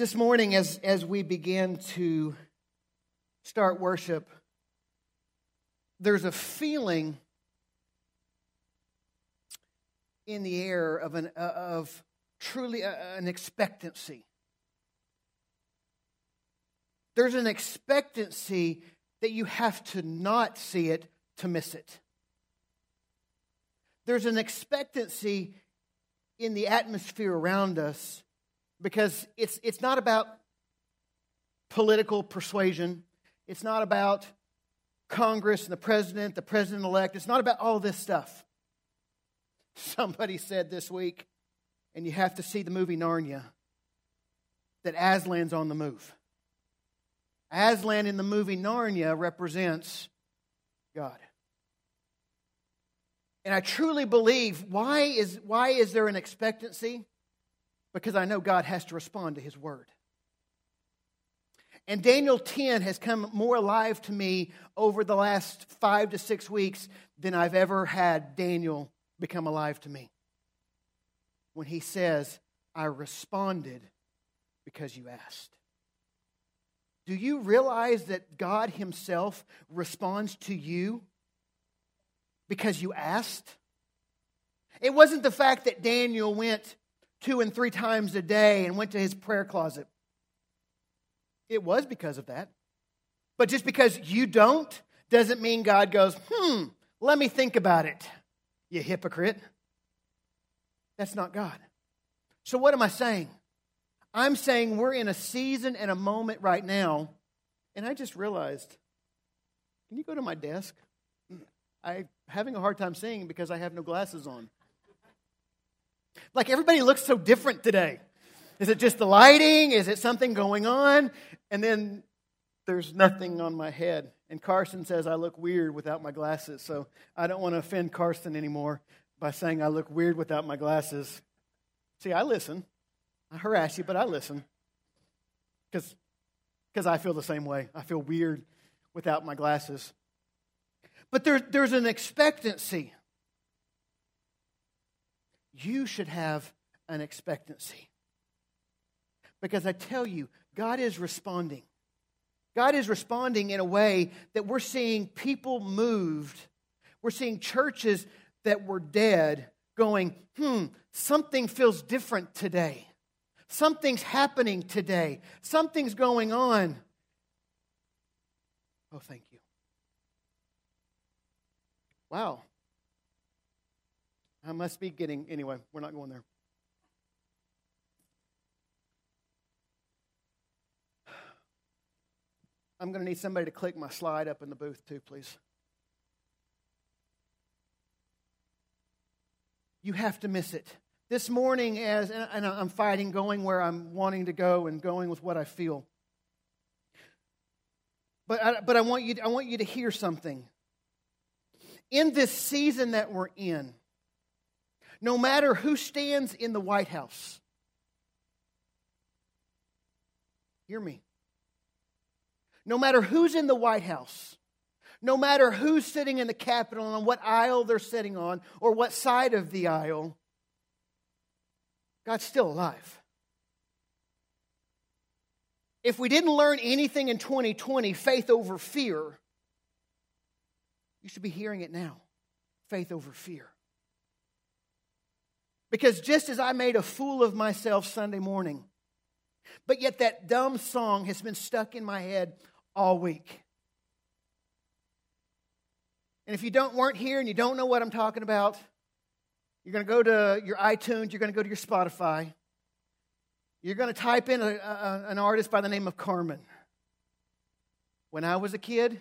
This morning, as, as we begin to start worship, there's a feeling in the air of, an, uh, of truly a, an expectancy. There's an expectancy that you have to not see it to miss it. There's an expectancy in the atmosphere around us because it's, it's not about political persuasion. It's not about Congress and the president, the president elect. It's not about all this stuff. Somebody said this week, and you have to see the movie Narnia, that Aslan's on the move. Aslan in the movie Narnia represents God. And I truly believe why is, why is there an expectancy? Because I know God has to respond to his word. And Daniel 10 has come more alive to me over the last five to six weeks than I've ever had Daniel become alive to me. When he says, I responded because you asked. Do you realize that God Himself responds to you because you asked? It wasn't the fact that Daniel went two and three times a day and went to his prayer closet. It was because of that. But just because you don't doesn't mean God goes, hmm, let me think about it, you hypocrite. That's not God. So, what am I saying? I'm saying we're in a season and a moment right now, and I just realized can you go to my desk? I'm having a hard time seeing because I have no glasses on. Like everybody looks so different today. Is it just the lighting? Is it something going on? And then there's nothing on my head. And Carson says I look weird without my glasses. So I don't want to offend Carson anymore by saying I look weird without my glasses. See, I listen. I harass you, but I listen. Because I feel the same way. I feel weird without my glasses. But there, there's an expectancy. You should have an expectancy. Because I tell you, God is responding. God is responding in a way that we're seeing people moved. We're seeing churches that were dead going, hmm, something feels different today. Something's happening today. Something's going on. Oh, thank you. Wow. I must be getting, anyway, we're not going there. I'm going to need somebody to click my slide up in the booth too, please. You have to miss it. This morning, as and I'm fighting going where I'm wanting to go and going with what I feel. But I, but I want you I want you to hear something. In this season that we're in, no matter who stands in the White House, hear me. No matter who's in the White House, no matter who's sitting in the Capitol and on what aisle they're sitting on or what side of the aisle, God's still alive. If we didn't learn anything in 2020, faith over fear, you should be hearing it now. Faith over fear. Because just as I made a fool of myself Sunday morning, but yet that dumb song has been stuck in my head all week. And if you don't weren't here and you don't know what I'm talking about, you're going to go to your iTunes, you're going to go to your Spotify. You're going to type in a, a, an artist by the name of Carmen. When I was a kid,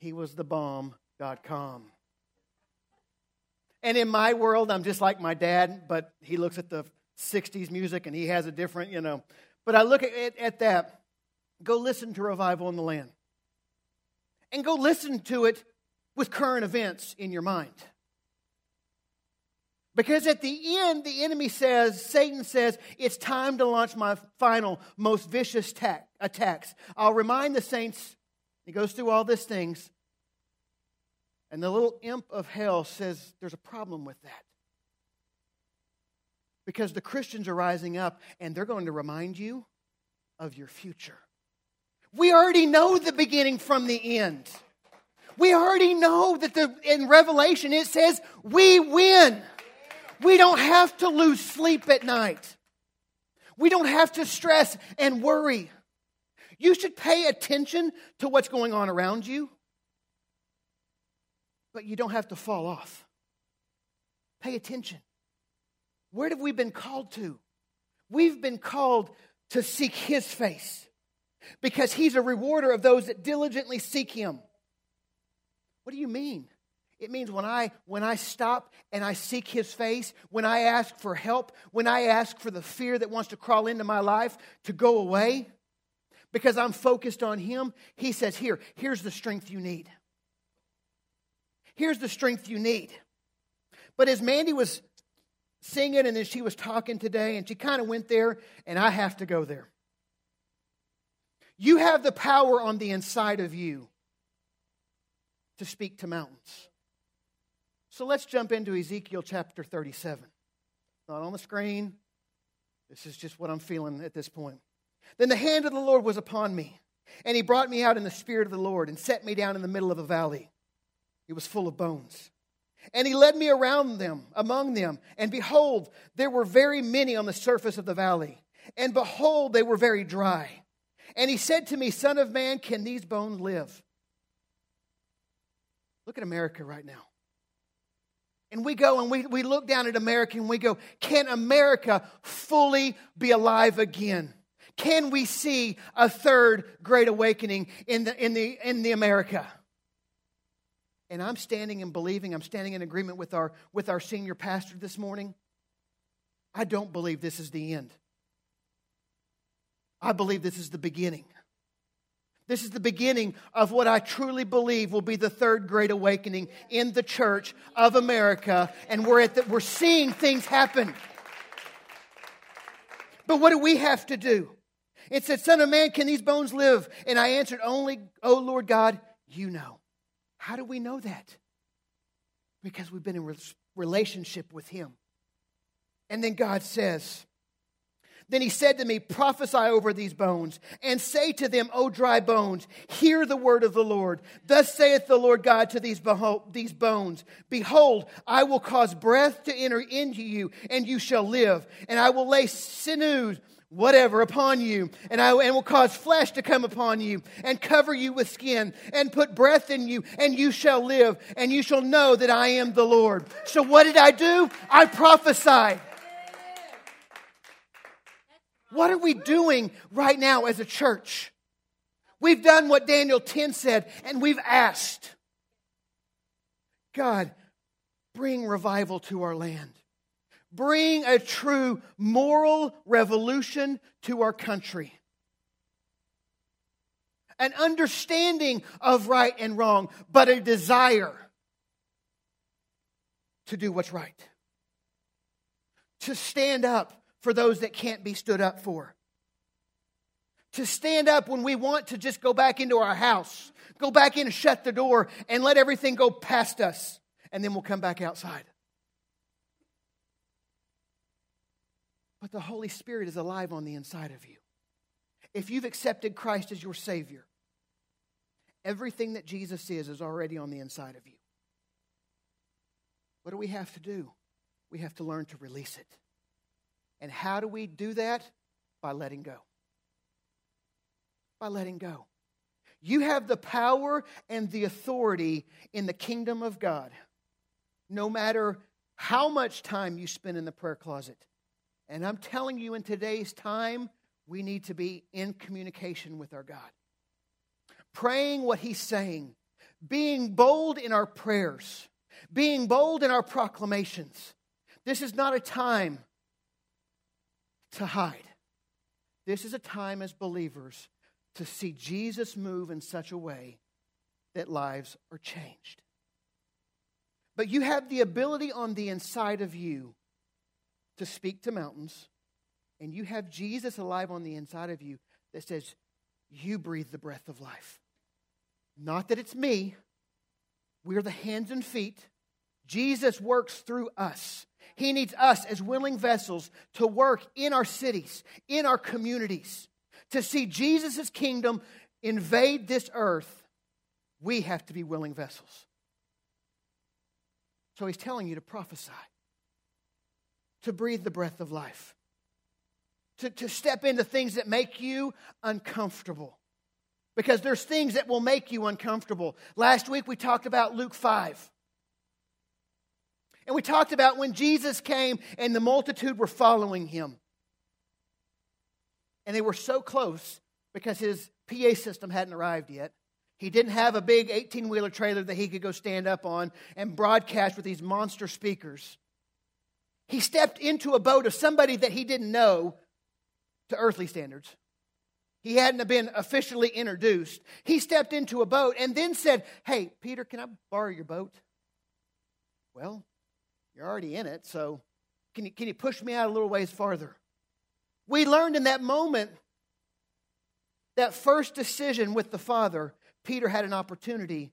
he was the bomb.com. And in my world, I'm just like my dad, but he looks at the 60s music and he has a different, you know. But I look at, at that go listen to Revival in the Land. And go listen to it with current events in your mind. Because at the end, the enemy says, Satan says, it's time to launch my final, most vicious tack, attacks. I'll remind the saints, he goes through all these things, and the little imp of hell says, there's a problem with that. Because the Christians are rising up, and they're going to remind you of your future. We already know the beginning from the end. We already know that the, in Revelation it says we win. We don't have to lose sleep at night. We don't have to stress and worry. You should pay attention to what's going on around you, but you don't have to fall off. Pay attention. Where have we been called to? We've been called to seek His face because He's a rewarder of those that diligently seek Him. What do you mean? It means when I when I stop and I seek his face, when I ask for help, when I ask for the fear that wants to crawl into my life to go away because I'm focused on him, he says, "Here, here's the strength you need." Here's the strength you need. But as Mandy was singing and then she was talking today and she kind of went there and I have to go there. You have the power on the inside of you to speak to mountains. So let's jump into Ezekiel chapter 37. Not on the screen. This is just what I'm feeling at this point. Then the hand of the Lord was upon me, and he brought me out in the spirit of the Lord and set me down in the middle of a valley. It was full of bones. And he led me around them, among them, and behold, there were very many on the surface of the valley. And behold, they were very dry. And he said to me, Son of man, can these bones live? Look at America right now. And we go and we, we look down at America and we go, can America fully be alive again? Can we see a third great awakening in the, in the, in the America? And I'm standing and believing, I'm standing in agreement with our, with our senior pastor this morning. I don't believe this is the end. I believe this is the beginning. This is the beginning of what I truly believe will be the third great awakening in the church of America. And we're, at the, we're seeing things happen. But what do we have to do? It said, Son of man, can these bones live? And I answered, Only, oh Lord God, you know. How do we know that? Because we've been in relationship with Him. And then God says, then he said to me, Prophesy over these bones, and say to them, O dry bones, hear the word of the Lord. Thus saith the Lord God to these, these bones Behold, I will cause breath to enter into you, and you shall live. And I will lay sinews, whatever, upon you, and I and will cause flesh to come upon you, and cover you with skin, and put breath in you, and you shall live, and you shall know that I am the Lord. So what did I do? I prophesied. What are we doing right now as a church? We've done what Daniel 10 said, and we've asked God, bring revival to our land. Bring a true moral revolution to our country. An understanding of right and wrong, but a desire to do what's right. To stand up for those that can't be stood up for. To stand up when we want to just go back into our house, go back in and shut the door and let everything go past us, and then we'll come back outside. But the Holy Spirit is alive on the inside of you. If you've accepted Christ as your Savior, everything that Jesus is is already on the inside of you. What do we have to do? We have to learn to release it. And how do we do that? By letting go. By letting go. You have the power and the authority in the kingdom of God, no matter how much time you spend in the prayer closet. And I'm telling you, in today's time, we need to be in communication with our God, praying what He's saying, being bold in our prayers, being bold in our proclamations. This is not a time to hide. This is a time as believers to see Jesus move in such a way that lives are changed. But you have the ability on the inside of you to speak to mountains, and you have Jesus alive on the inside of you that says, You breathe the breath of life. Not that it's me, we're the hands and feet. Jesus works through us. He needs us as willing vessels to work in our cities, in our communities, to see Jesus' kingdom invade this earth, we have to be willing vessels. So he's telling you to prophesy, to breathe the breath of life, to, to step into things that make you uncomfortable. Because there's things that will make you uncomfortable. Last week we talked about Luke 5. And we talked about when Jesus came and the multitude were following him. And they were so close because his PA system hadn't arrived yet. He didn't have a big 18 wheeler trailer that he could go stand up on and broadcast with these monster speakers. He stepped into a boat of somebody that he didn't know to earthly standards. He hadn't been officially introduced. He stepped into a boat and then said, Hey, Peter, can I borrow your boat? Well, you're already in it, so can you, can you push me out a little ways farther? We learned in that moment, that first decision with the Father, Peter had an opportunity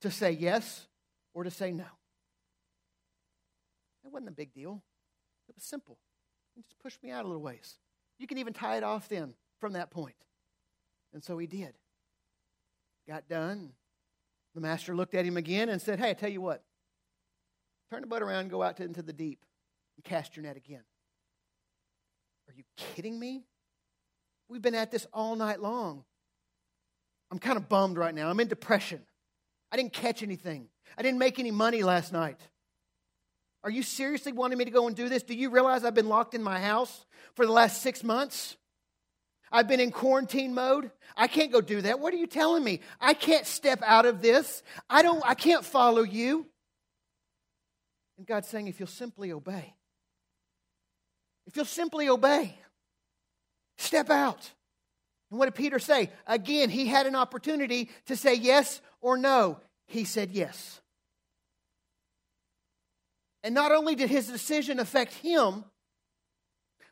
to say yes or to say no. It wasn't a big deal, it was simple. just push me out a little ways. You can even tie it off then from that point. And so he did. Got done. The master looked at him again and said, Hey, I tell you what, turn the boat around and go out to, into the deep and cast your net again. Are you kidding me? We've been at this all night long. I'm kind of bummed right now. I'm in depression. I didn't catch anything. I didn't make any money last night. Are you seriously wanting me to go and do this? Do you realize I've been locked in my house for the last six months? I've been in quarantine mode. I can't go do that. What are you telling me? I can't step out of this. I don't I can't follow you. And God's saying if you'll simply obey. If you'll simply obey. Step out. And what did Peter say? Again, he had an opportunity to say yes or no. He said yes. And not only did his decision affect him,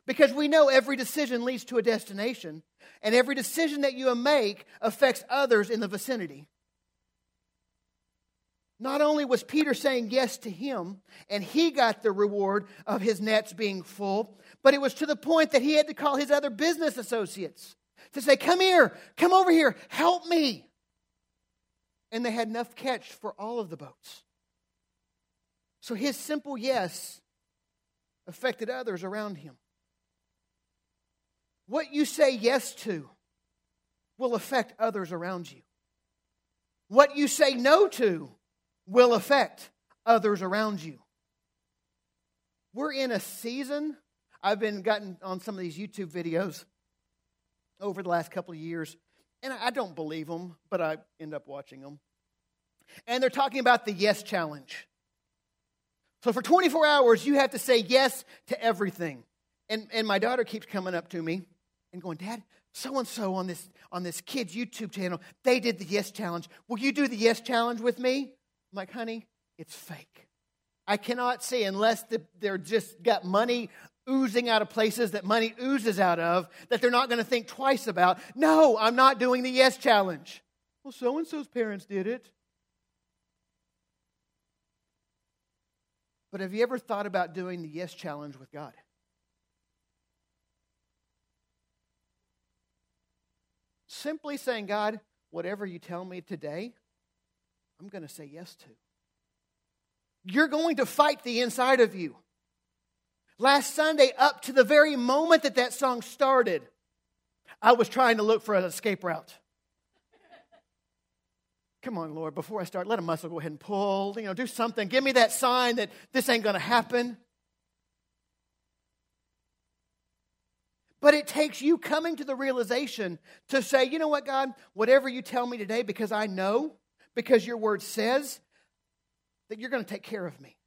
because we know every decision leads to a destination, and every decision that you make affects others in the vicinity. Not only was Peter saying yes to him, and he got the reward of his nets being full, but it was to the point that he had to call his other business associates to say, Come here, come over here, help me. And they had enough catch for all of the boats. So his simple yes affected others around him. What you say yes to will affect others around you. What you say no to will affect others around you. We're in a season. I've been gotten on some of these YouTube videos over the last couple of years, and I don't believe them, but I end up watching them. And they're talking about the yes challenge. So for 24 hours, you have to say yes to everything. And, and my daughter keeps coming up to me and going, Dad, so and so on this on this kid's YouTube channel, they did the yes challenge. Will you do the yes challenge with me? I'm like, honey, it's fake. I cannot see unless the, they're just got money oozing out of places that money oozes out of that they're not going to think twice about. No, I'm not doing the yes challenge. Well, so and so's parents did it. But have you ever thought about doing the yes challenge with God? Simply saying, God, whatever you tell me today, I'm going to say yes to. You're going to fight the inside of you. Last Sunday, up to the very moment that that song started, I was trying to look for an escape route. Come on, Lord, before I start, let a muscle go ahead and pull. You know, do something. Give me that sign that this ain't going to happen. But it takes you coming to the realization to say, you know what, God, whatever you tell me today, because I know, because your word says that you're going to take care of me.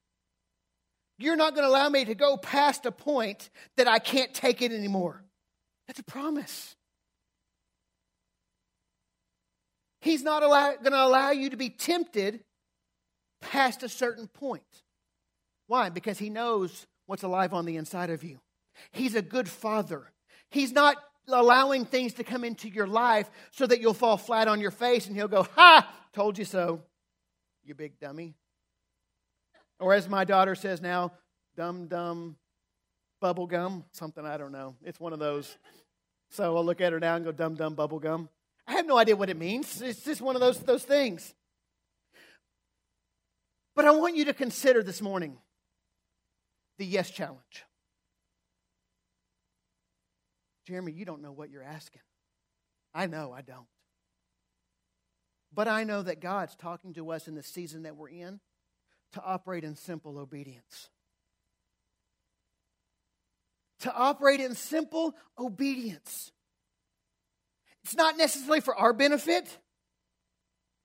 You're not going to allow me to go past a point that I can't take it anymore. That's a promise. He's not going to allow you to be tempted past a certain point. Why? Because He knows what's alive on the inside of you. He's a good father. He's not allowing things to come into your life so that you'll fall flat on your face and he'll go, Ha, told you so, you big dummy. Or as my daughter says now, dumb, dumb, bubble gum, something I don't know. It's one of those. So I'll look at her now and go, dum dum bubble gum. I have no idea what it means. It's just one of those, those things. But I want you to consider this morning the yes challenge. Jeremy, you don't know what you're asking. I know I don't. But I know that God's talking to us in the season that we're in to operate in simple obedience. To operate in simple obedience. It's not necessarily for our benefit,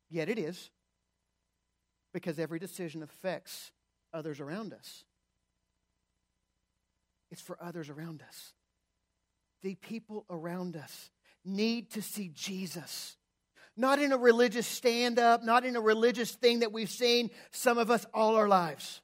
yet it is, because every decision affects others around us. It's for others around us. The people around us need to see Jesus not in a religious stand up, not in a religious thing that we've seen some of us all our lives.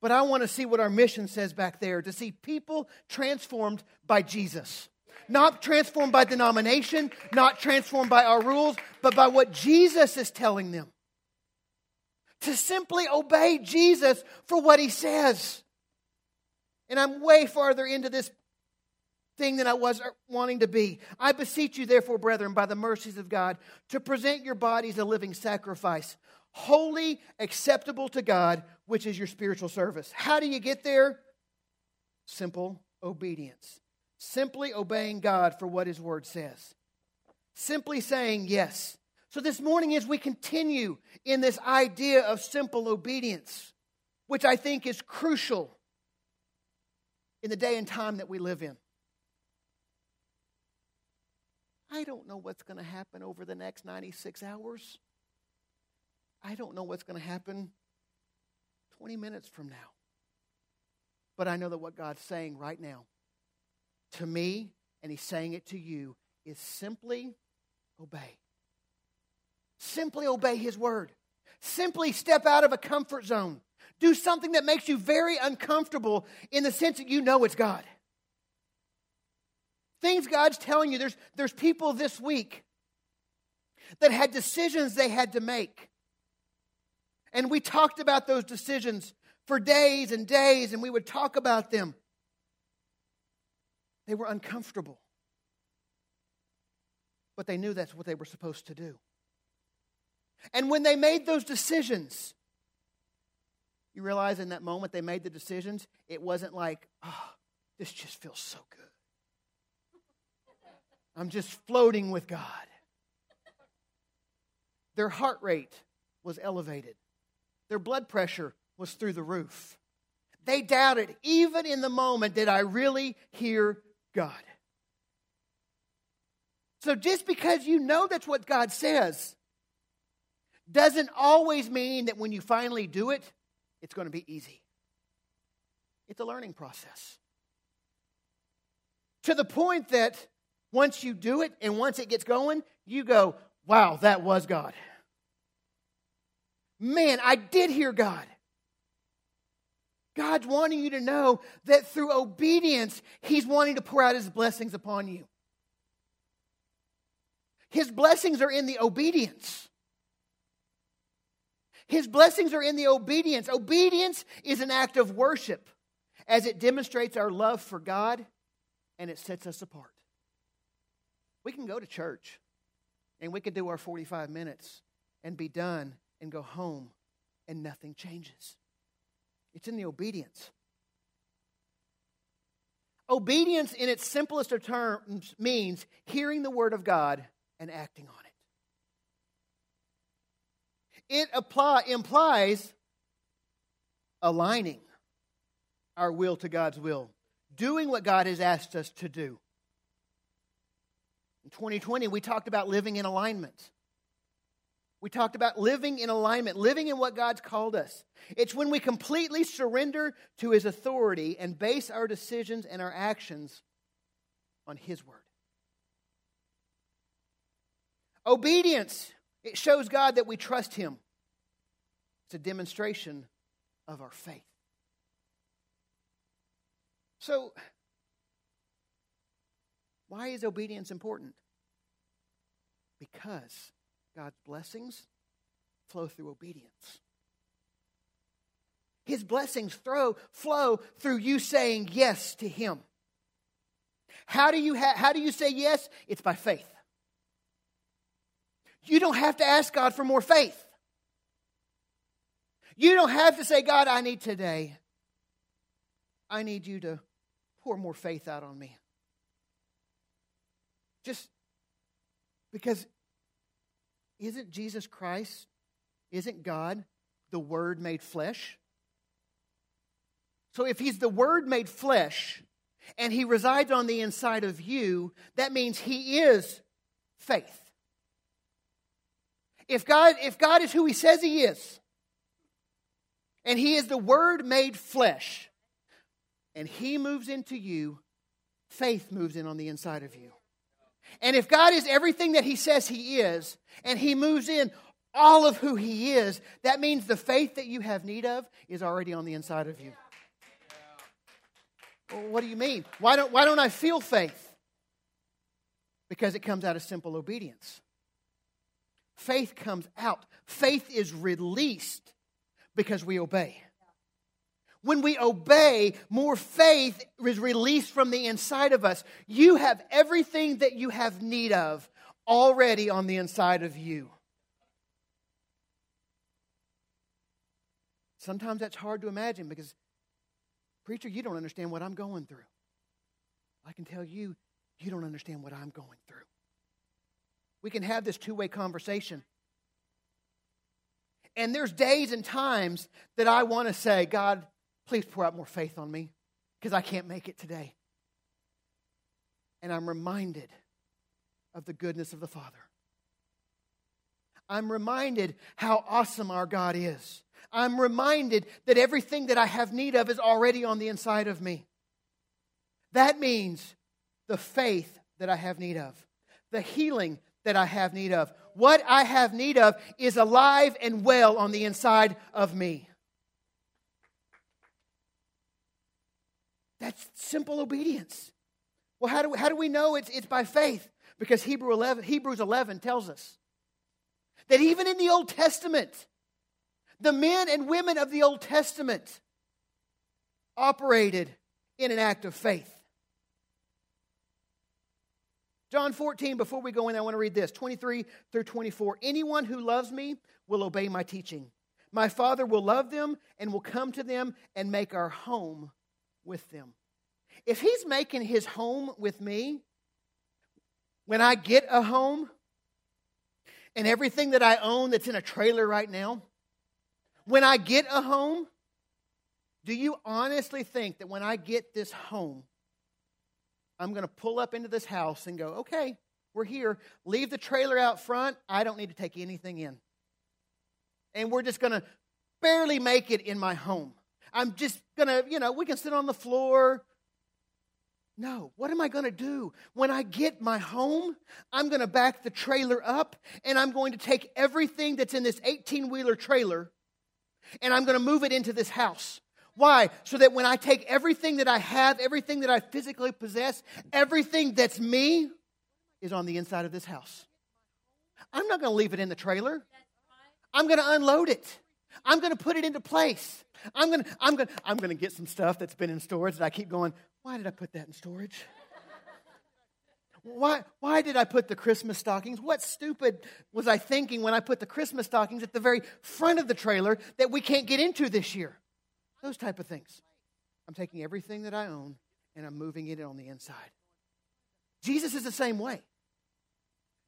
But I want to see what our mission says back there to see people transformed by Jesus. Not transformed by denomination, not transformed by our rules, but by what Jesus is telling them. To simply obey Jesus for what he says. And I'm way farther into this thing than I was er, wanting to be. I beseech you, therefore, brethren, by the mercies of God, to present your bodies a living sacrifice, holy, acceptable to God, which is your spiritual service. How do you get there? Simple obedience. Simply obeying God for what His Word says. Simply saying yes. So, this morning, as we continue in this idea of simple obedience, which I think is crucial in the day and time that we live in. I don't know what's going to happen over the next 96 hours. I don't know what's going to happen 20 minutes from now. But I know that what God's saying right now to me, and He's saying it to you, is simply obey. Simply obey His word. Simply step out of a comfort zone. Do something that makes you very uncomfortable in the sense that you know it's God. Things God's telling you. There's, there's people this week that had decisions they had to make. And we talked about those decisions for days and days, and we would talk about them. They were uncomfortable. But they knew that's what they were supposed to do. And when they made those decisions, you realize in that moment they made the decisions, it wasn't like, oh, this just feels so good. I'm just floating with God. Their heart rate was elevated, their blood pressure was through the roof. They doubted, even in the moment, did I really hear God? So just because you know that's what God says doesn't always mean that when you finally do it, it's going to be easy. It's a learning process. To the point that once you do it and once it gets going, you go, wow, that was God. Man, I did hear God. God's wanting you to know that through obedience, He's wanting to pour out His blessings upon you. His blessings are in the obedience. His blessings are in the obedience. Obedience is an act of worship as it demonstrates our love for God and it sets us apart. We can go to church and we can do our 45 minutes and be done and go home and nothing changes. It's in the obedience. Obedience, in its simplest of terms, means hearing the word of God and acting on it. It apply, implies aligning our will to God's will, doing what God has asked us to do. In 2020, we talked about living in alignment. We talked about living in alignment, living in what God's called us. It's when we completely surrender to His authority and base our decisions and our actions on His word. Obedience, it shows God that we trust Him. It's a demonstration of our faith. So, why is obedience important? Because God's blessings flow through obedience. His blessings throw, flow through you saying yes to Him. How do you, ha- how do you say yes? It's by faith. You don't have to ask God for more faith. You don't have to say, God, I need today. I need you to pour more faith out on me. Just because isn't Jesus Christ, isn't God the Word made flesh? So if He's the Word made flesh and He resides on the inside of you, that means He is faith. If God, if God is who He says He is, and He is the Word made flesh, and He moves into you, faith moves in on the inside of you. And if God is everything that He says He is, and He moves in all of who He is, that means the faith that you have need of is already on the inside of you. Well, what do you mean? Why don't, why don't I feel faith? Because it comes out of simple obedience. Faith comes out, faith is released because we obey. When we obey, more faith is released from the inside of us. You have everything that you have need of already on the inside of you. Sometimes that's hard to imagine because, preacher, you don't understand what I'm going through. I can tell you, you don't understand what I'm going through. We can have this two way conversation. And there's days and times that I want to say, God, Please pour out more faith on me because I can't make it today. And I'm reminded of the goodness of the Father. I'm reminded how awesome our God is. I'm reminded that everything that I have need of is already on the inside of me. That means the faith that I have need of, the healing that I have need of. What I have need of is alive and well on the inside of me. That's simple obedience. Well, how do we, how do we know it's, it's by faith? Because Hebrew 11, Hebrews 11 tells us that even in the Old Testament, the men and women of the Old Testament operated in an act of faith. John 14, before we go in, I want to read this 23 through 24. Anyone who loves me will obey my teaching. My Father will love them and will come to them and make our home with them. If He's making His home with me, when I get a home and everything that I own that's in a trailer right now, when I get a home, do you honestly think that when I get this home, I'm going to pull up into this house and go, okay, we're here. Leave the trailer out front. I don't need to take anything in. And we're just going to barely make it in my home. I'm just going to, you know, we can sit on the floor. No, what am I going to do? When I get my home, I'm going to back the trailer up and I'm going to take everything that's in this 18 wheeler trailer and I'm going to move it into this house. Why? So that when I take everything that I have, everything that I physically possess, everything that's me is on the inside of this house. I'm not going to leave it in the trailer. I'm going to unload it. I'm going to put it into place. I'm going to, I'm going to, I'm going to get some stuff that's been in storage that I keep going, why did I put that in storage? Why, why did I put the Christmas stockings? What stupid was I thinking when I put the Christmas stockings at the very front of the trailer that we can't get into this year? Those type of things. I'm taking everything that I own and I'm moving it on the inside. Jesus is the same way.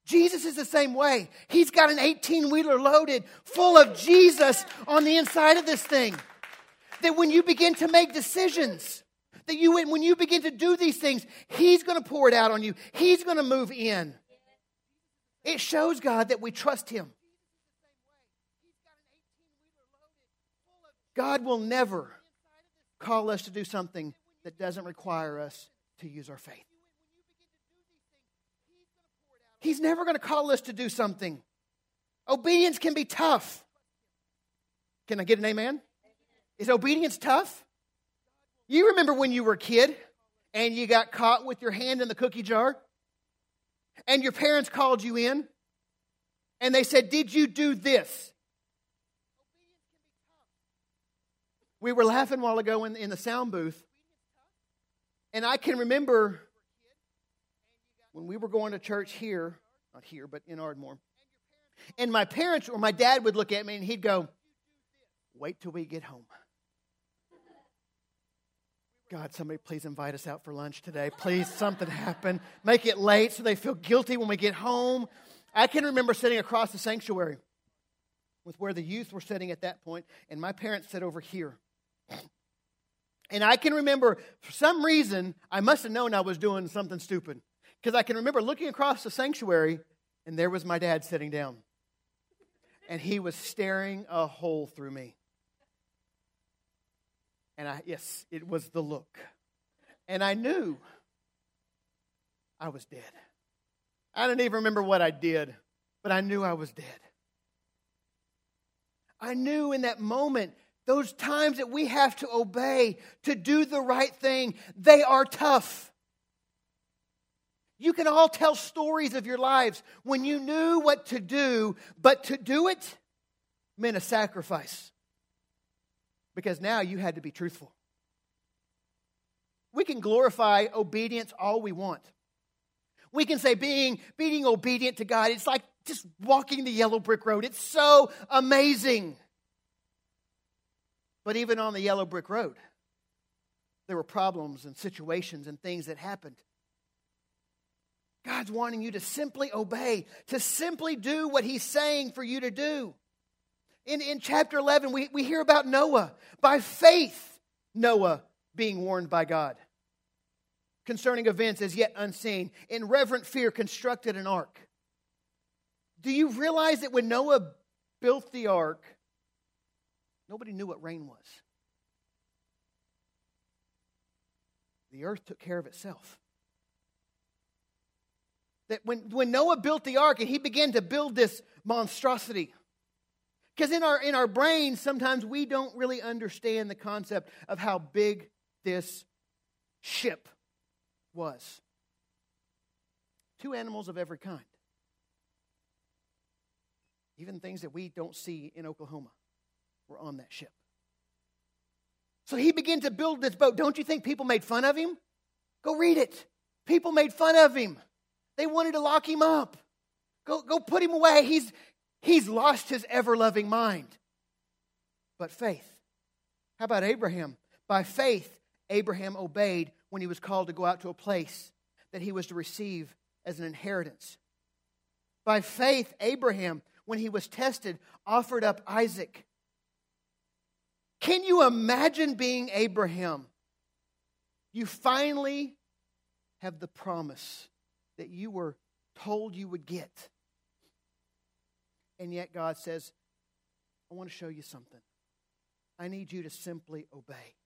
Jesus is the same way. He's got an 18 wheeler loaded full of Jesus on the inside of this thing. That when you begin to make decisions, that you, when you begin to do these things, He's going to pour it out on you, He's going to move in. It shows God that we trust Him. God will never call us to do something that doesn't require us to use our faith. He's never going to call us to do something. Obedience can be tough. Can I get an amen? Is obedience tough? You remember when you were a kid and you got caught with your hand in the cookie jar? And your parents called you in and they said, Did you do this? We were laughing a while ago in, in the sound booth. And I can remember when we were going to church here, not here, but in Ardmore, and my parents or my dad would look at me and he'd go, Wait till we get home. God, somebody please invite us out for lunch today. Please, something happen. Make it late so they feel guilty when we get home. I can remember sitting across the sanctuary with where the youth were sitting at that point, and my parents sat over here. And I can remember, for some reason, I must have known I was doing something stupid. Because I can remember looking across the sanctuary, and there was my dad sitting down. And he was staring a hole through me. And I, yes, it was the look. And I knew I was dead. I don't even remember what I did, but I knew I was dead. I knew in that moment, those times that we have to obey, to do the right thing, they are tough. You can all tell stories of your lives when you knew what to do, but to do it meant a sacrifice. Because now you had to be truthful. We can glorify obedience all we want. We can say being, being obedient to God, it's like just walking the yellow brick road. It's so amazing. But even on the yellow brick road, there were problems and situations and things that happened. God's wanting you to simply obey, to simply do what He's saying for you to do. In, in chapter 11, we, we hear about Noah. By faith, Noah being warned by God concerning events as yet unseen. In reverent fear, constructed an ark. Do you realize that when Noah built the ark, nobody knew what rain was? The earth took care of itself. That when, when Noah built the ark and he began to build this monstrosity, because in our, in our brains, sometimes we don't really understand the concept of how big this ship was. Two animals of every kind. Even things that we don't see in Oklahoma were on that ship. So he began to build this boat. Don't you think people made fun of him? Go read it. People made fun of him. They wanted to lock him up. Go, go put him away. He's, he's lost his ever loving mind. But faith. How about Abraham? By faith, Abraham obeyed when he was called to go out to a place that he was to receive as an inheritance. By faith, Abraham, when he was tested, offered up Isaac. Can you imagine being Abraham? You finally have the promise that you were told you would get. And yet God says, I want to show you something. I need you to simply obey.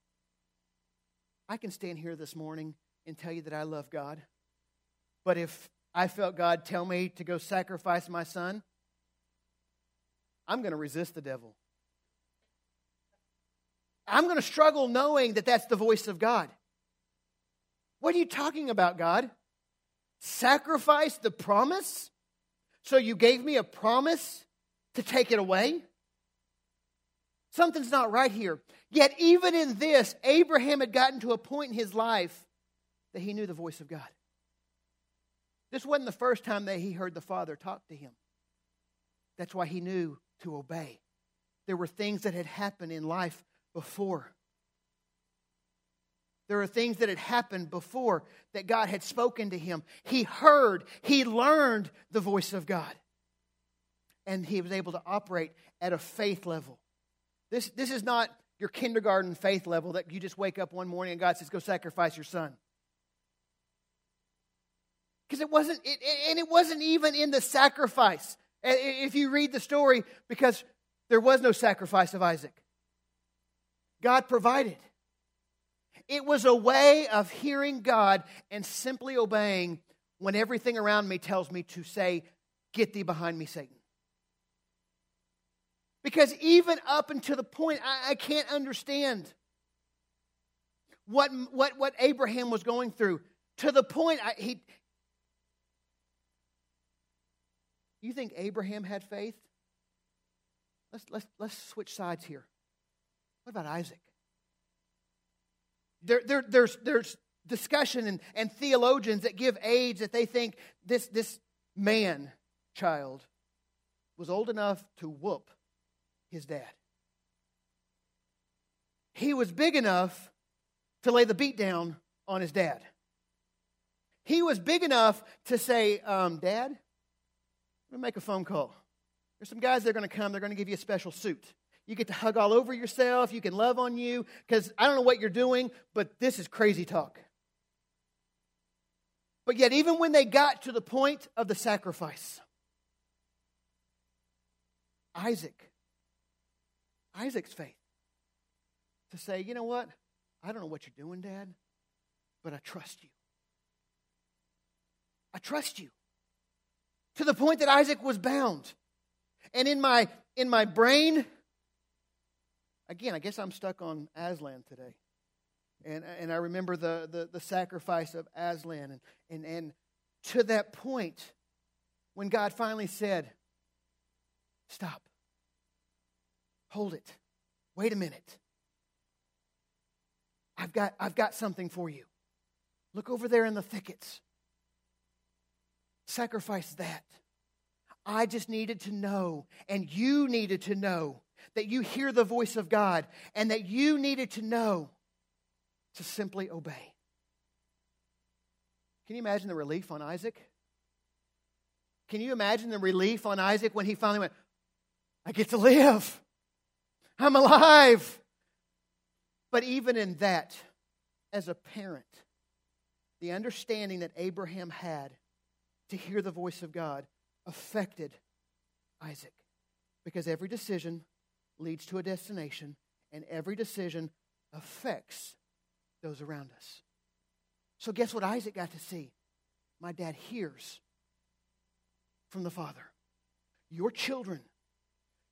I can stand here this morning and tell you that I love God. But if I felt God tell me to go sacrifice my son, I'm going to resist the devil. I'm going to struggle knowing that that's the voice of God. What are you talking about, God? Sacrifice the promise? So you gave me a promise to take it away? Something's not right here. Yet, even in this, Abraham had gotten to a point in his life that he knew the voice of God. This wasn't the first time that he heard the Father talk to him. That's why he knew to obey. There were things that had happened in life before. There are things that had happened before that God had spoken to him. He heard, he learned the voice of God. And he was able to operate at a faith level. This, this is not your kindergarten faith level that you just wake up one morning and God says, Go sacrifice your son. Because it wasn't, it, and it wasn't even in the sacrifice. If you read the story, because there was no sacrifice of Isaac, God provided. It was a way of hearing God and simply obeying when everything around me tells me to say, Get thee behind me, Satan. Because even up until the point, I, I can't understand what, what, what Abraham was going through. To the point, I, he. You think Abraham had faith? Let's, let's, let's switch sides here. What about Isaac? There, there, there's, there's discussion and, and theologians that give age that they think this, this man child was old enough to whoop his dad. He was big enough to lay the beat down on his dad. He was big enough to say, um, Dad, I'm going to make a phone call. There's some guys that are going to come. They're going to give you a special suit. You get to hug all over yourself. You can love on you because I don't know what you're doing, but this is crazy talk. But yet, even when they got to the point of the sacrifice, Isaac, Isaac's faith, to say, you know what? I don't know what you're doing, Dad, but I trust you. I trust you. To the point that Isaac was bound. And in my in my brain, again, I guess I'm stuck on Aslan today. And, and I remember the, the, the sacrifice of Aslan. And, and, and to that point, when God finally said, Stop, hold it, wait a minute. I've got, I've got something for you. Look over there in the thickets. Sacrifice that. I just needed to know, and you needed to know, that you hear the voice of God, and that you needed to know to simply obey. Can you imagine the relief on Isaac? Can you imagine the relief on Isaac when he finally went, I get to live? I'm alive. But even in that, as a parent, the understanding that Abraham had to hear the voice of God affected Isaac. Because every decision leads to a destination, and every decision affects those around us. So, guess what Isaac got to see? My dad hears from the Father. Your children,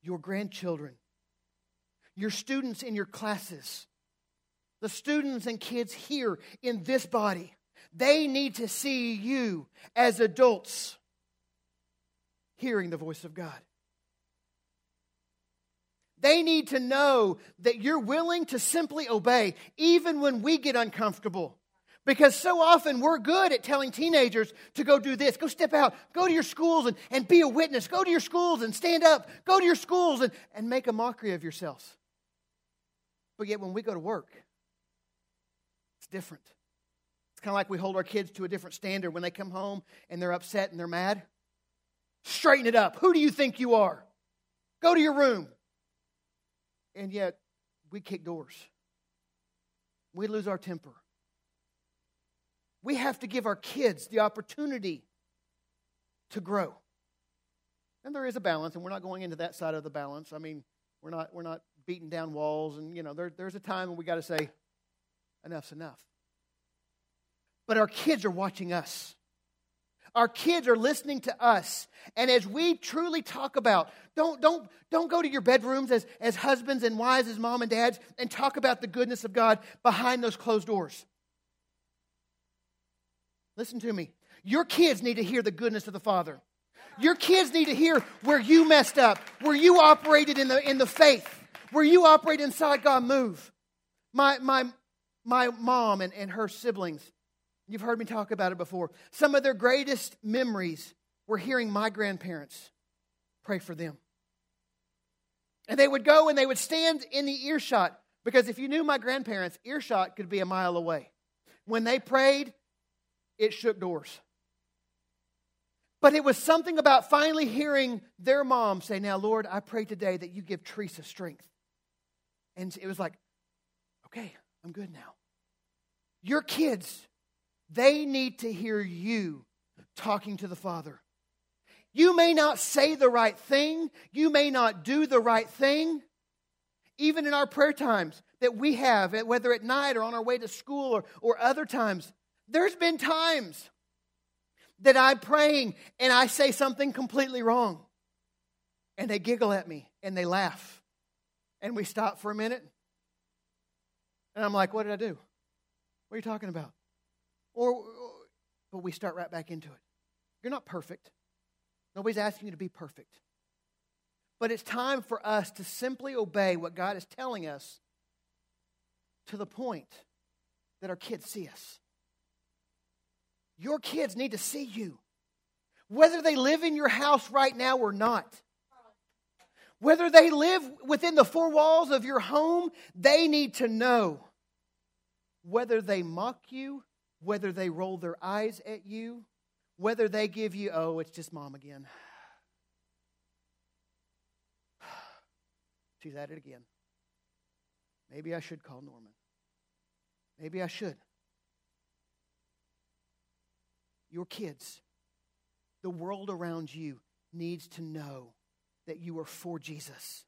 your grandchildren, your students in your classes, the students and kids here in this body, they need to see you as adults hearing the voice of God. They need to know that you're willing to simply obey, even when we get uncomfortable. Because so often we're good at telling teenagers to go do this, go step out, go to your schools and, and be a witness, go to your schools and stand up, go to your schools and, and make a mockery of yourselves. But yet when we go to work, it's different. It's kind of like we hold our kids to a different standard when they come home and they're upset and they're mad. Straighten it up. Who do you think you are? Go to your room. And yet, we kick doors. We lose our temper. We have to give our kids the opportunity to grow. And there is a balance, and we're not going into that side of the balance. I mean, we're not, we're not beating down walls, and, you know, there, there's a time when we got to say, enough's enough. But our kids are watching us. Our kids are listening to us. And as we truly talk about, don't, don't, don't go to your bedrooms as, as husbands and wives, as mom and dads, and talk about the goodness of God behind those closed doors. Listen to me. Your kids need to hear the goodness of the Father. Your kids need to hear where you messed up, where you operated in the, in the faith, where you operate inside God move. My, my, my mom and, and her siblings, You've heard me talk about it before. Some of their greatest memories were hearing my grandparents pray for them. And they would go and they would stand in the earshot because if you knew my grandparents, earshot could be a mile away. When they prayed, it shook doors. But it was something about finally hearing their mom say, Now, Lord, I pray today that you give Teresa strength. And it was like, Okay, I'm good now. Your kids they need to hear you talking to the Father. You may not say the right thing, you may not do the right thing. Even in our prayer times that we have, whether at night or on our way to school or, or other times, there's been times that I'm praying and I say something completely wrong. And they giggle at me and they laugh. And we stop for a minute. And I'm like, what did I do? What are you talking about? Or, but we start right back into it. You're not perfect. Nobody's asking you to be perfect. But it's time for us to simply obey what God is telling us to the point that our kids see us. Your kids need to see you. Whether they live in your house right now or not. Whether they live within the four walls of your home, they need to know. Whether they mock you, whether they roll their eyes at you, whether they give you, oh, it's just mom again. She's at it again. Maybe I should call Norman. Maybe I should. Your kids, the world around you needs to know that you are for Jesus.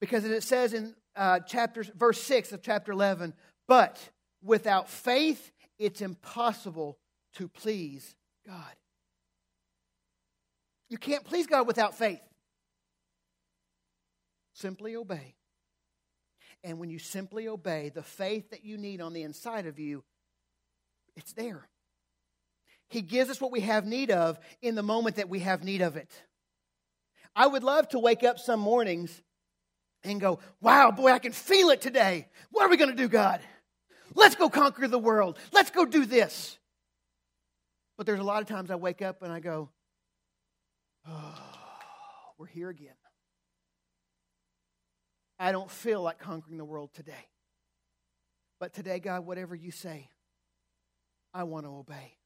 Because it says in uh, chapter, verse 6 of chapter 11, but without faith, it's impossible to please God. You can't please God without faith. Simply obey. And when you simply obey, the faith that you need on the inside of you, it's there. He gives us what we have need of in the moment that we have need of it. I would love to wake up some mornings and go, wow, boy, I can feel it today. What are we going to do, God? Let's go conquer the world. Let's go do this. But there's a lot of times I wake up and I go, oh, we're here again. I don't feel like conquering the world today. But today, God, whatever you say, I want to obey.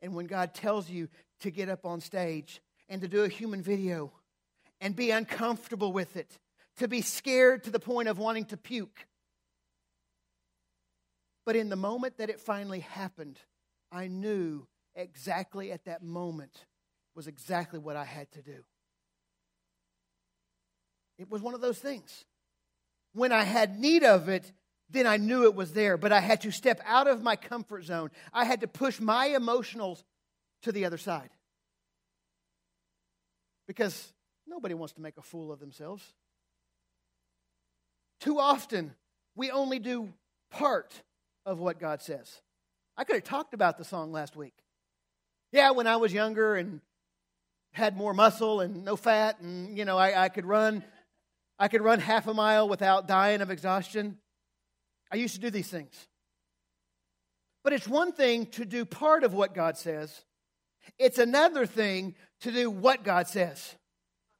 And when God tells you to get up on stage and to do a human video and be uncomfortable with it, to be scared to the point of wanting to puke. But in the moment that it finally happened, I knew exactly at that moment was exactly what I had to do. It was one of those things. When I had need of it, then I knew it was there, but I had to step out of my comfort zone. I had to push my emotionals to the other side. Because nobody wants to make a fool of themselves. Too often, we only do part of what God says. I could have talked about the song last week. Yeah, when I was younger and had more muscle and no fat, and you know, I, I could run, I could run half a mile without dying of exhaustion. I used to do these things. But it's one thing to do part of what God says, it's another thing to do what God says.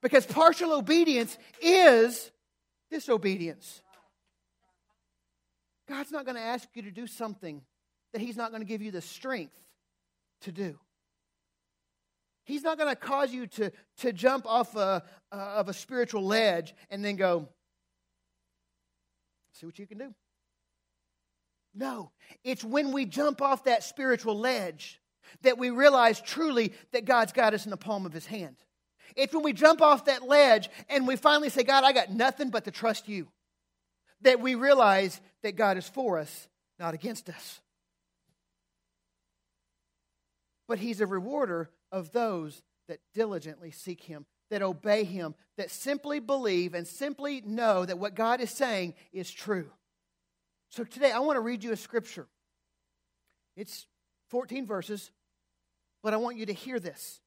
Because partial obedience is disobedience. God's not going to ask you to do something that He's not going to give you the strength to do. He's not going to cause you to, to jump off a, uh, of a spiritual ledge and then go, see what you can do. No, it's when we jump off that spiritual ledge that we realize truly that God's got us in the palm of His hand. It's when we jump off that ledge and we finally say, God, I got nothing but to trust you, that we realize that God is for us, not against us. But He's a rewarder of those that diligently seek Him, that obey Him, that simply believe and simply know that what God is saying is true. So today I want to read you a scripture. It's 14 verses, but I want you to hear this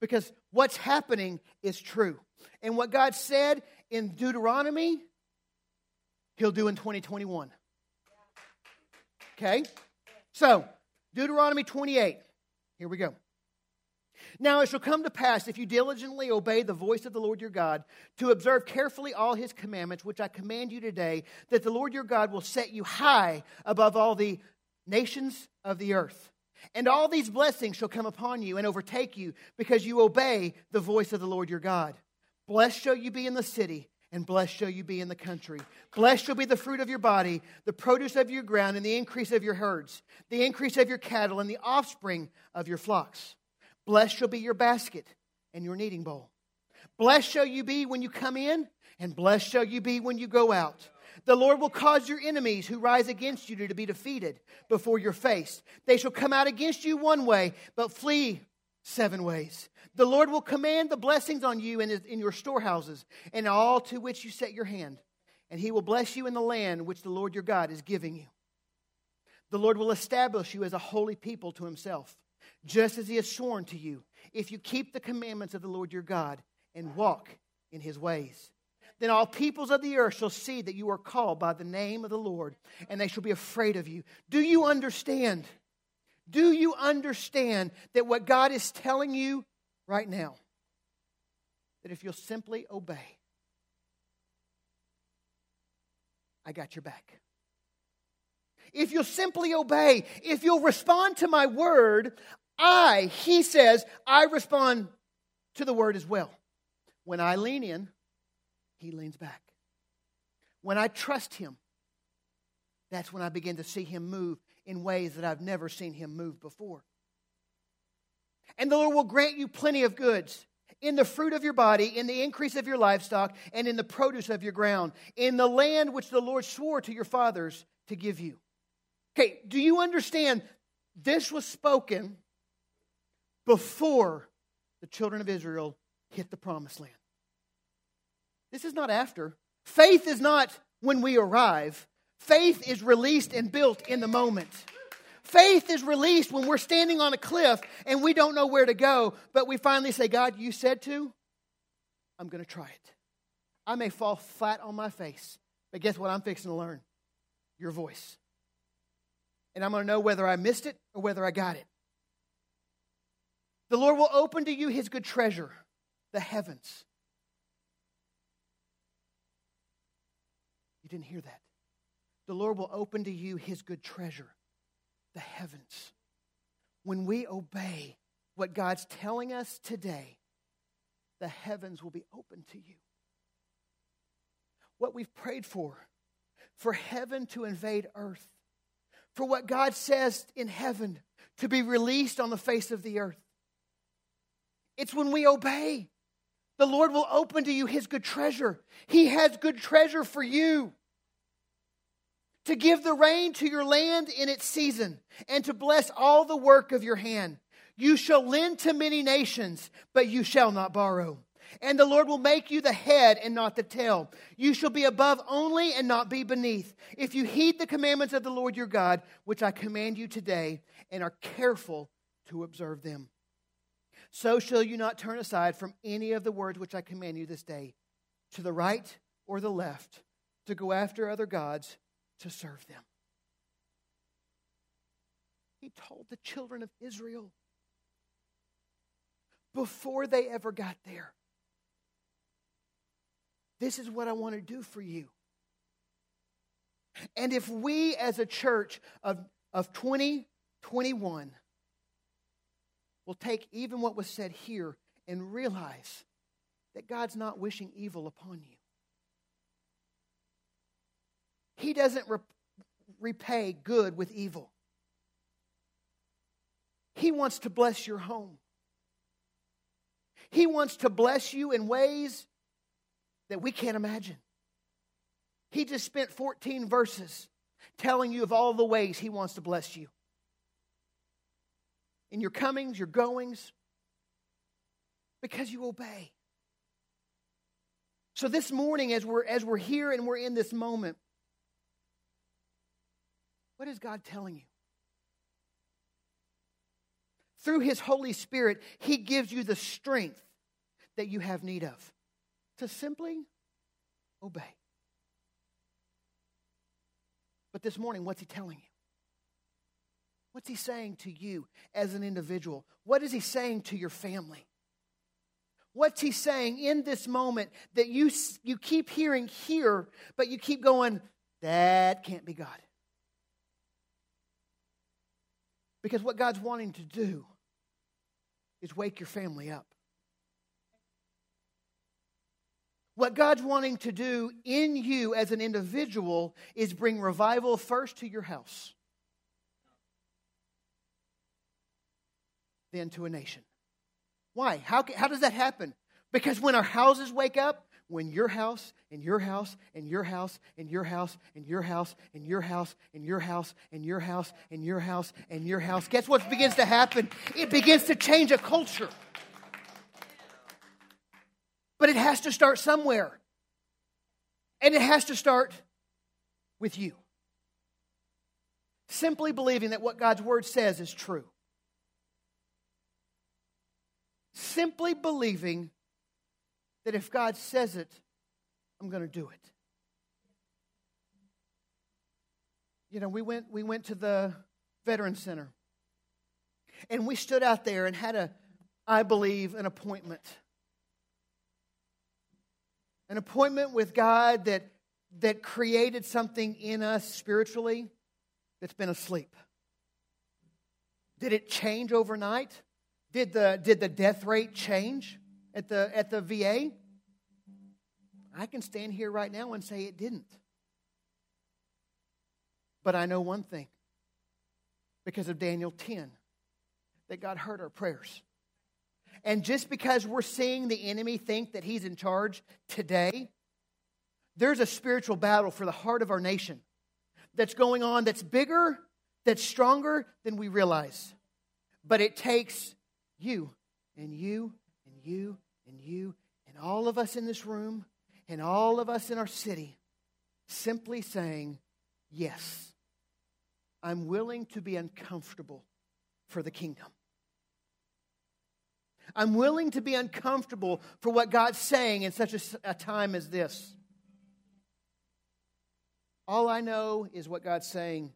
because what's happening is true. And what God said in Deuteronomy, He'll do in 2021. Okay? So, Deuteronomy 28. Here we go. Now it shall come to pass, if you diligently obey the voice of the Lord your God, to observe carefully all his commandments, which I command you today, that the Lord your God will set you high above all the nations of the earth. And all these blessings shall come upon you and overtake you, because you obey the voice of the Lord your God. Blessed shall you be in the city, and blessed shall you be in the country. Blessed shall be the fruit of your body, the produce of your ground, and the increase of your herds, the increase of your cattle, and the offspring of your flocks. Blessed shall be your basket and your kneading bowl. Blessed shall you be when you come in, and blessed shall you be when you go out. The Lord will cause your enemies who rise against you to be defeated before your face. They shall come out against you one way, but flee seven ways. The Lord will command the blessings on you and in your storehouses and all to which you set your hand. And he will bless you in the land which the Lord your God is giving you. The Lord will establish you as a holy people to himself just as he has sworn to you, if you keep the commandments of the Lord your God and walk in his ways. Then all peoples of the earth shall see that you are called by the name of the Lord, and they shall be afraid of you. Do you understand? Do you understand that what God is telling you right now? That if you'll simply obey, I got your back. If you'll simply obey, if you'll respond to my word, I, he says, I respond to the word as well. When I lean in, he leans back. When I trust him, that's when I begin to see him move in ways that I've never seen him move before. And the Lord will grant you plenty of goods in the fruit of your body, in the increase of your livestock, and in the produce of your ground, in the land which the Lord swore to your fathers to give you. Okay, do you understand? This was spoken before the children of Israel hit the promised land. This is not after. Faith is not when we arrive. Faith is released and built in the moment. Faith is released when we're standing on a cliff and we don't know where to go, but we finally say, God, you said to, I'm going to try it. I may fall flat on my face, but guess what I'm fixing to learn? Your voice. And I'm going to know whether I missed it or whether I got it. The Lord will open to you his good treasure, the heavens. You didn't hear that. The Lord will open to you his good treasure, the heavens. When we obey what God's telling us today, the heavens will be open to you. What we've prayed for, for heaven to invade earth, for what God says in heaven to be released on the face of the earth. It's when we obey. The Lord will open to you his good treasure. He has good treasure for you. To give the rain to your land in its season, and to bless all the work of your hand. You shall lend to many nations, but you shall not borrow. And the Lord will make you the head and not the tail. You shall be above only and not be beneath. If you heed the commandments of the Lord your God, which I command you today, and are careful to observe them so shall you not turn aside from any of the words which I command you this day, to the right or the left, to go after other gods to serve them. He told the children of Israel before they ever got there. This is what I want to do for you. And if we as a church of, of 2021 will take even what was said here and realize that God's not wishing evil upon you. He doesn't re- repay good with evil. He wants to bless your home. He wants to bless you in ways that we can't imagine. He just spent 14 verses telling you of all the ways He wants to bless you in your comings, your goings, because you obey. So this morning, as we're as we're here and we're in this moment, what is God telling you? Through His Holy Spirit, He gives you the strength that you have need of to simply obey. But this morning, what's He telling you? What's he saying to you as an individual? What is he saying to your family? What's he saying in this moment that you, you keep hearing here, but you keep going, that can't be God? Because what God's wanting to do is wake your family up. What God's wanting to do in you as an individual is bring revival first to your house. then to a nation. Why? How, how does that happen? Because when our houses wake up, when your house and your house and your house and your house and your house and your house and your house and your house and your house and your house, guess what begins to happen? It begins to change a culture. But it has to start somewhere. And it has to start with you. Simply believing that what God's word says is true simply believing that if God says it, I'm going to do it. You know, we went, we went to the Veteran Center And we stood out there and had a, I believe, an appointment. An appointment with God that, that created something in us spiritually that's been asleep. Did it change overnight? Did the, did the death rate change at the, at the VA? I can stand here right now and say it didn't. But I know one thing because of Daniel 10 that God heard our prayers. And just because we're seeing the enemy think that he's in charge today, there's a spiritual battle for the heart of our nation that's going on that's bigger, that's stronger than we realize. But it takes you and you you and you and all of us in this room and all of us in our city simply saying, Yes, I'm willing to be uncomfortable for the kingdom. I'm willing to be uncomfortable for what God's saying in such a, a, time as this. All I know is what God's saying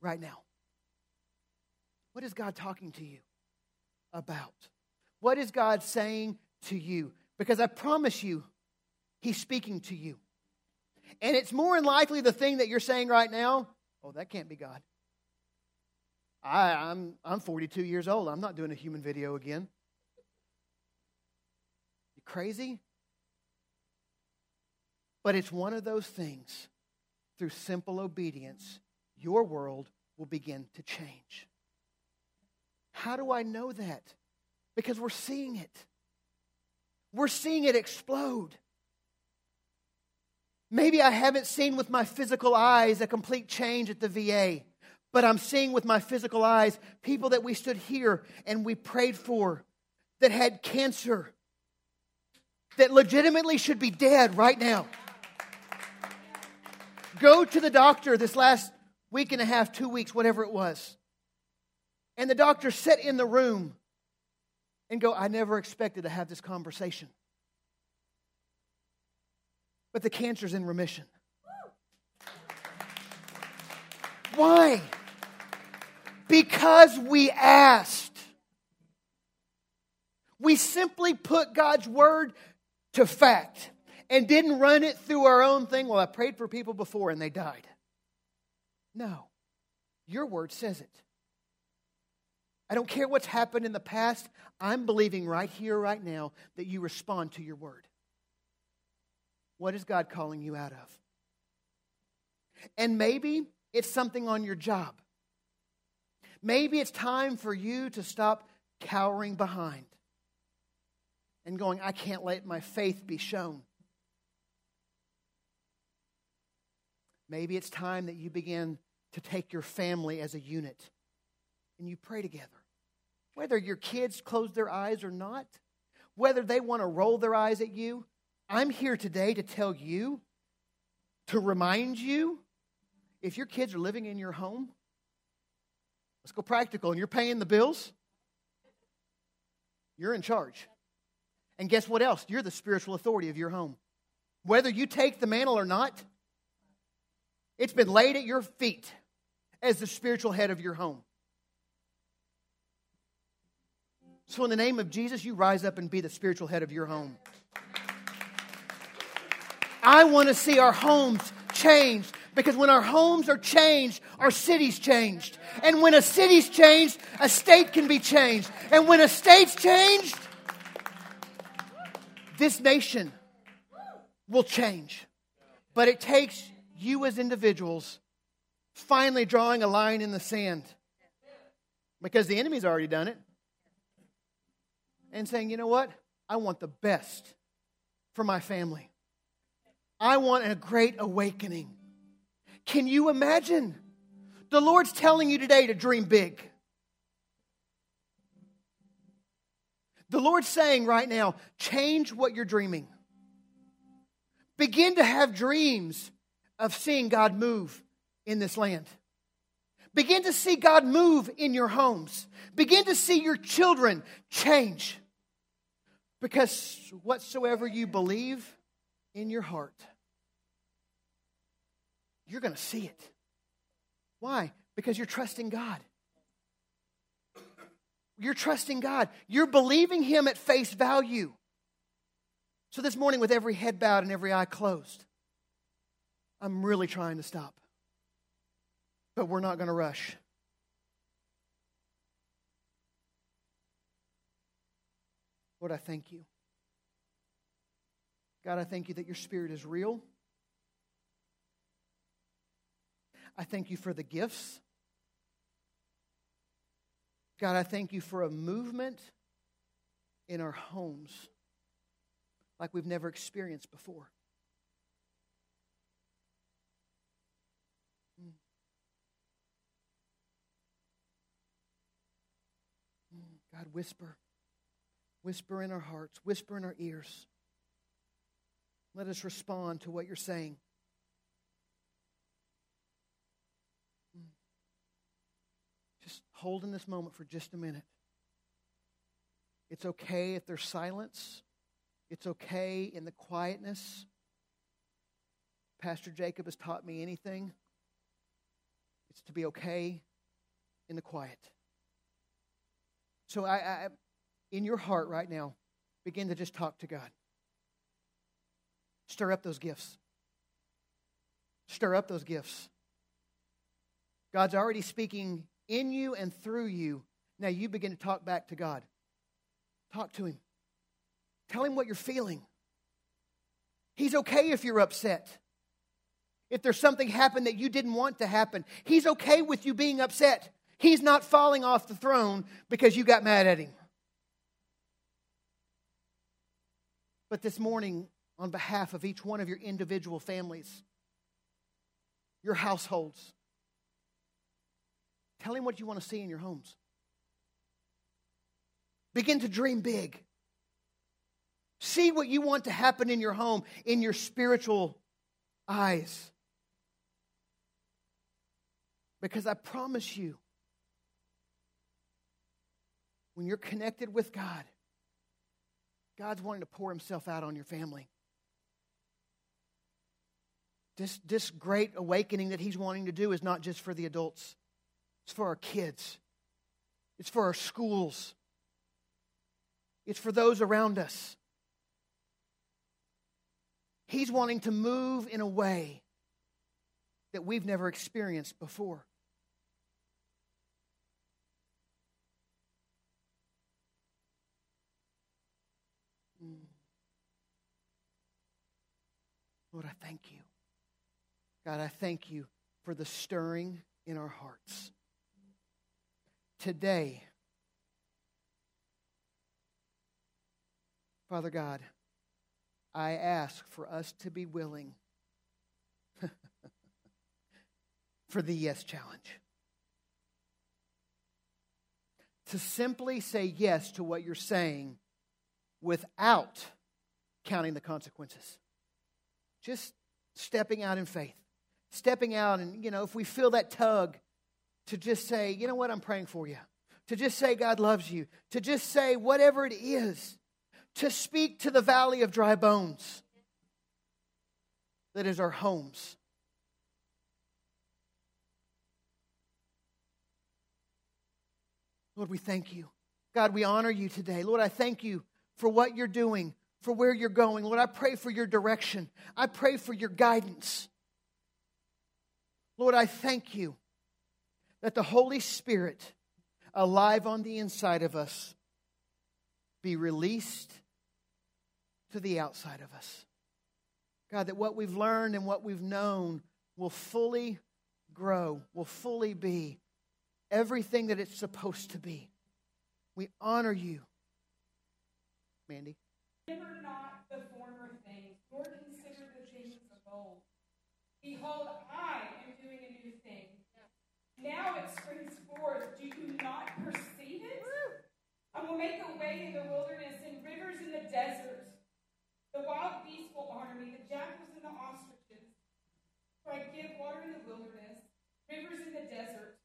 right now. What is God talking to you about? What is God saying to you? Because I promise you, He's speaking to you. And it's more than likely the thing that you're saying right now, oh, that can't be God. I, I'm, I'm 42 years old. I'm not doing a human video again. You crazy? But it's one of those things, through simple obedience, your world will begin to change. How do I know that? Because we're seeing it. We're seeing it explode. Maybe I haven't seen with my physical eyes a complete change at the VA, but I'm seeing with my physical eyes people that we stood here and we prayed for that had cancer, that legitimately should be dead right now. Go to the doctor this last week and a half, two weeks, whatever it was. And the doctor sat in the room and go, I never expected to have this conversation but the cancer's in remission. Why? Because we asked. We simply put God's word to fact and didn't run it through our own thing. Well, I prayed for people before and they died. No, your word says it. I don't care what's happened in the past. I'm believing right here, right now, that you respond to your word. What is God calling you out of? And maybe it's something on your job. Maybe it's time for you to stop cowering behind and going, I can't let my faith be shown. Maybe it's time that you begin to take your family as a unit and you pray together. Whether your kids close their eyes or not, whether they want to roll their eyes at you, I'm here today to tell you, to remind you, if your kids are living in your home, let's go practical, and you're paying the bills, you're in charge. And guess what else? You're the spiritual authority of your home. Whether you take the mantle or not, it's been laid at your feet as the spiritual head of your home. So, in the name of Jesus, you rise up and be the spiritual head of your home. I want to see our homes changed because when our homes are changed, our city's changed. And when a city's changed, a state can be changed. And when a state's changed, this nation will change. But it takes you as individuals finally drawing a line in the sand because the enemy's already done it and saying, you know what? I want the best for my family. I want a great awakening. Can you imagine? The Lord's telling you today to dream big. The Lord's saying right now, change what you're dreaming. Begin to have dreams of seeing God move in this land. Begin to see God move in your homes. Begin to see your children change. Because whatsoever you believe, in your heart, you're going to see it. Why? Because you're trusting God. You're trusting God. You're believing Him at face value. So this morning, with every head bowed and every eye closed, I'm really trying to stop. But we're not going to rush. Lord, I thank you. God, I thank you that your spirit is real. I thank you for the gifts. God, I thank you for a movement in our homes like we've never experienced before. Mm. Mm. God, whisper. Whisper in our hearts, whisper in our ears. Let us respond to what you're saying. Mm. Just hold in this moment for just a minute. It's okay if there's silence. It's okay in the quietness. Pastor Jacob has taught me anything. It's to be okay in the quiet. So I, I in your heart right now, begin to just talk to God. Stir up those gifts. Stir up those gifts. God's already speaking in you and through you. Now you begin to talk back to God. Talk to Him. Tell Him what you're feeling. He's okay if you're upset. If there's something happened that you didn't want to happen, He's okay with you being upset. He's not falling off the throne because you got mad at Him. But this morning, on behalf of each one of your individual families, your households, tell him what you want to see in your homes. Begin to dream big. See what you want to happen in your home, in your spiritual eyes. Because I promise you, when you're connected with God, God's wanting to pour himself out on your family. This, this great awakening that he's wanting to do is not just for the adults, it's for our kids, it's for our schools, it's for those around us. He's wanting to move in a way that we've never experienced before. Lord, I thank you. God, I thank you for the stirring in our hearts. Today, Father God, I ask for us to be willing for the yes challenge. To simply say yes to what you're saying without counting the consequences. Just stepping out in faith. Stepping out, and, you know, if we feel that tug to just say, you know what, I'm praying for you. To just say, God loves you. To just say, whatever it is. To speak to the valley of dry bones that is our homes. Lord, we thank you. God, we honor you today. Lord, I thank you for what you're doing for where you're going. Lord, I pray for your direction. I pray for your guidance. Lord, I thank you that the Holy Spirit, alive on the inside of us, be released to the outside of us. God, that what we've learned and what we've known will fully grow, will fully be everything that it's supposed to be. We honor you. Mandy. Remember not the former things, nor consider the things of old. Behold, I am doing a new thing. Now it springs forth. Do you not perceive it? I will make a way in the wilderness and rivers in the desert. The wild beasts will honor me, the jackals and the ostriches. For I give water in the wilderness, rivers in the desert,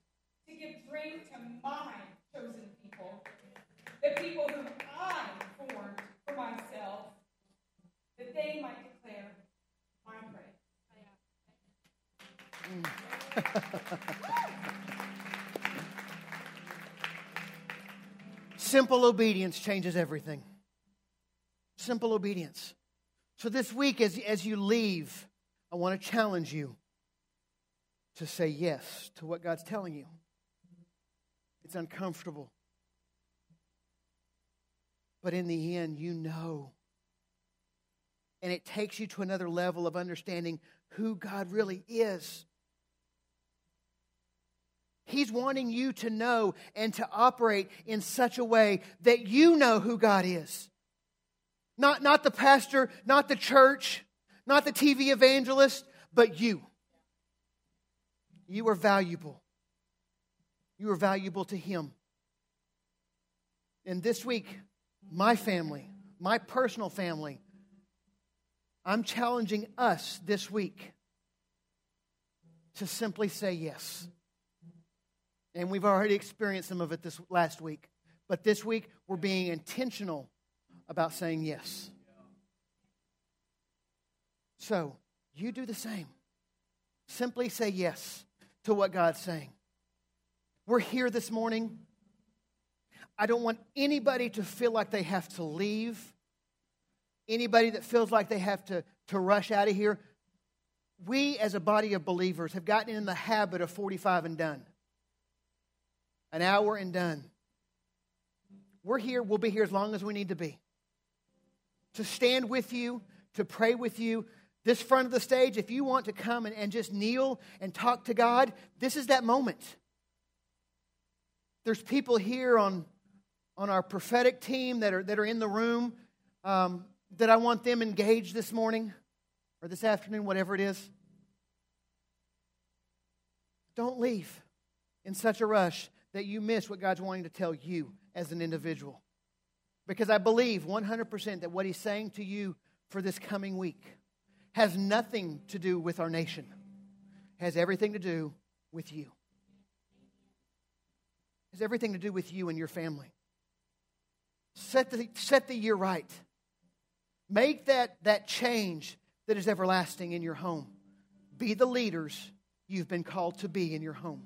to give drink to my chosen people, the people whom I formed for myself, that they might declare my praise. Simple obedience changes everything. Simple obedience. So this week, as, as you leave, I want to challenge you to say yes to what God's telling you. It's uncomfortable. But in the end, you know. And it takes you to another level of understanding who God really is. He's wanting you to know and to operate in such a way that you know who God is. Not, not the pastor, not the church, not the TV evangelist, but you. You are valuable. You are valuable to Him. And this week, my family, my personal family, I'm challenging us this week to simply say yes. And we've already experienced some of it this last week. But this week, we're being intentional about saying yes. So, you do the same. Simply say yes to what God's saying. We're here this morning. I don't want anybody to feel like they have to leave. Anybody that feels like they have to, to rush out of here. We, as a body of believers, have gotten in the habit of 45 and done an hour and done. We're here, we'll be here as long as we need to be. To stand with you, to pray with you. This front of the stage, if you want to come and, and just kneel and talk to God, this is that moment. There's people here on, on our prophetic team that are, that are in the room um, that I want them engaged this morning or this afternoon, whatever it is. Don't leave in such a rush that you miss what God's wanting to tell you as an individual. Because I believe 100% that what He's saying to you for this coming week has nothing to do with our nation, it has everything to do with you. Has everything to do with you and your family. Set the, set the year right. Make that, that change that is everlasting in your home. Be the leaders you've been called to be in your home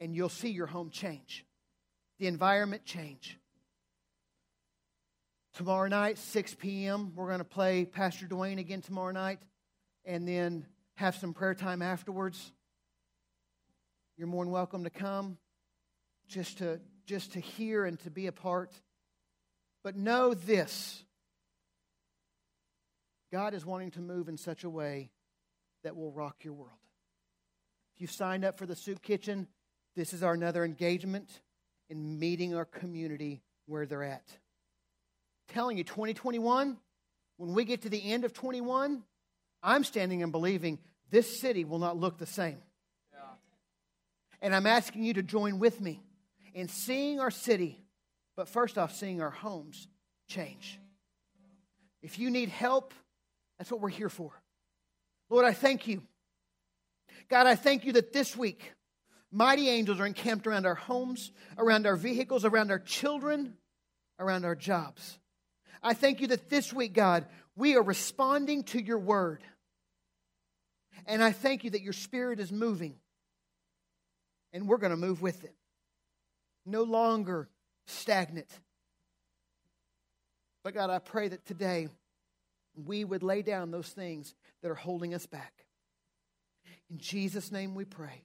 and you'll see your home change, the environment change. Tomorrow night, 6 p.m., we're going to play Pastor Dwayne again tomorrow night and then have some prayer time afterwards. You're more than welcome to come just to, just to hear and to be a part. But know this God is wanting to move in such a way that will rock your world. If you've signed up for the soup kitchen, this is our another engagement in meeting our community where they're at. I'm telling you, 2021, when we get to the end of 21, I'm standing and believing this city will not look the same. Yeah. And I'm asking you to join with me in seeing our city, but first off, seeing our homes change. If you need help, that's what we're here for. Lord, I thank you. God, I thank you that this week Mighty angels are encamped around our homes, around our vehicles, around our children, around our jobs. I thank you that this week, God, we are responding to your word. And I thank you that your spirit is moving. And we're going to move with it. No longer stagnant. But God, I pray that today we would lay down those things that are holding us back. In Jesus' name we pray.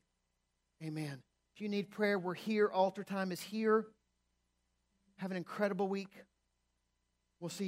Amen. If you need prayer, we're here. Altar time is here. Have an incredible week. We'll see you.